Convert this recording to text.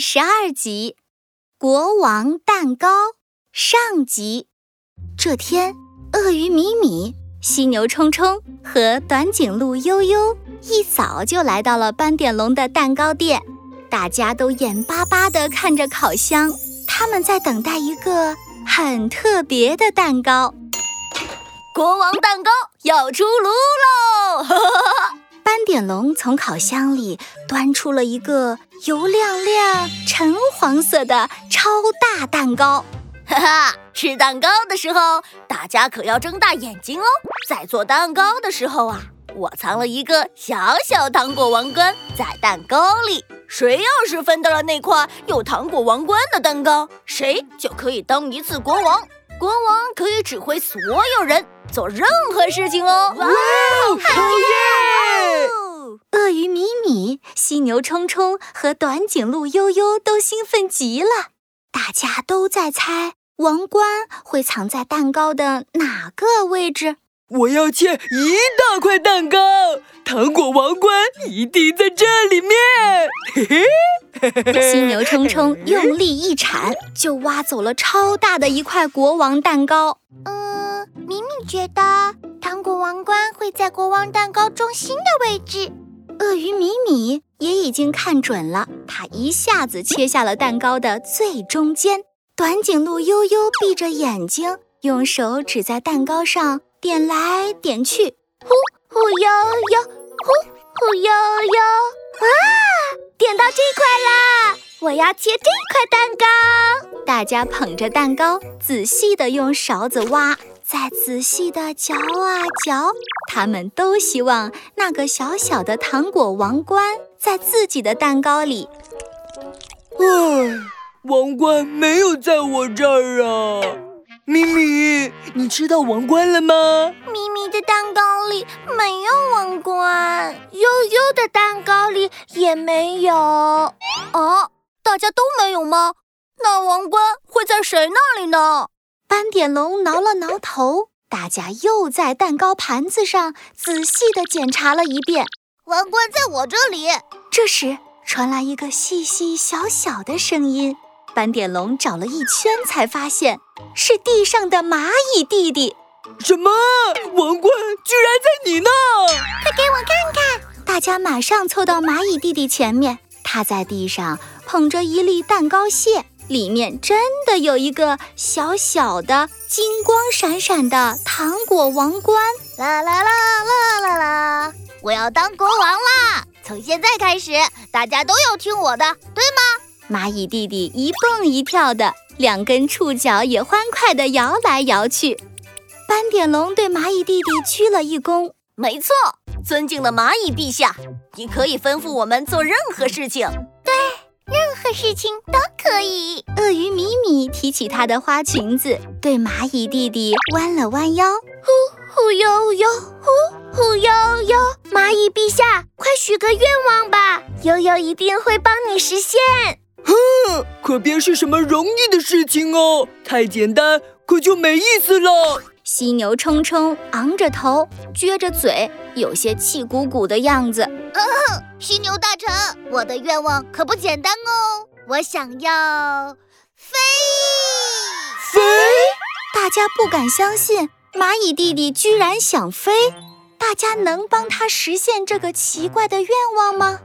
十二集《国王蛋糕》上集。这天，鳄鱼米米、犀牛冲冲和短颈鹿悠悠一早就来到了斑点龙的蛋糕店。大家都眼巴巴地看着烤箱，他们在等待一个很特别的蛋糕。国王蛋糕要出炉喽！哈哈哈斑点龙从烤箱里端出了一个油亮亮、橙黄色的超大蛋糕。哈哈，吃蛋糕的时候，大家可要睁大眼睛哦！在做蛋糕的时候啊，我藏了一个小小糖果王冠在蛋糕里。谁要是分到了那块有糖果王冠的蛋糕，谁就可以当一次国王。国王可以指挥所有人做任何事情哦！哇，好耶！鳄鱼米米、冲冲和短颈鹿悠悠都兴奋极了，大家都在猜王冠会藏在蛋糕的哪个位置。我要切一大块蛋糕，糖果王冠一定在这里面。嘿嘿，犀牛冲冲用力一铲，就挖走了超大的一块国王蛋糕。嗯，明明觉得糖果王冠会在国王蛋糕中心的位置。鳄鱼米米也已经看准了，他一下子切下了蛋糕的最中间。短颈鹿悠悠闭着眼睛，用手指在蛋糕上点来点去，呼呼悠悠，呼呼悠悠，啊，点到这块啦！我要切这块蛋糕。大家捧着蛋糕，仔细地用勺子挖。再仔细地嚼啊嚼，他们都希望那个小小的糖果王冠在自己的蛋糕里。唉，王冠没有在我这儿啊！咪咪，你吃到王冠了吗？咪咪的蛋糕里没有王冠，悠悠的蛋糕里也没有。哦，大家都没有吗？那王冠会在谁那里呢？斑点龙挠了挠头，大家又在蛋糕盘子上仔细地检查了一遍。王冠在我这里。这时传来一个细细小小的声音，斑点龙找了一圈才发现是地上的蚂蚁弟弟。什么？王冠居然在你那？快给我看看！大家马上凑到蚂蚁弟弟前面，他在地上捧着一粒蛋糕屑。里面真的有一个小小的、金光闪闪的糖果王冠！啦啦啦啦啦啦！我要当国王啦！从现在开始，大家都要听我的，对吗？蚂蚁弟弟一蹦一跳的，两根触角也欢快地摇来摇去。斑点龙对蚂蚁弟弟鞠了一躬：“没错，尊敬的蚂蚁陛下，你可以吩咐我们做任何事情。”事情都可以。鳄鱼米米提起她的花裙子，对蚂蚁弟弟弯了弯腰，呼呼悠悠，呼呼悠悠。蚂蚁陛下，快许个愿望吧，悠悠一定会帮你实现。哼，可别是什么容易的事情哦，太简单可就没意思了。犀牛冲冲昂着头，撅着嘴，有些气鼓鼓的样子。嗯 犀牛大臣，我的愿望可不简单哦！我想要飞。飞！大家不敢相信，蚂蚁弟弟居然想飞。大家能帮他实现这个奇怪的愿望吗？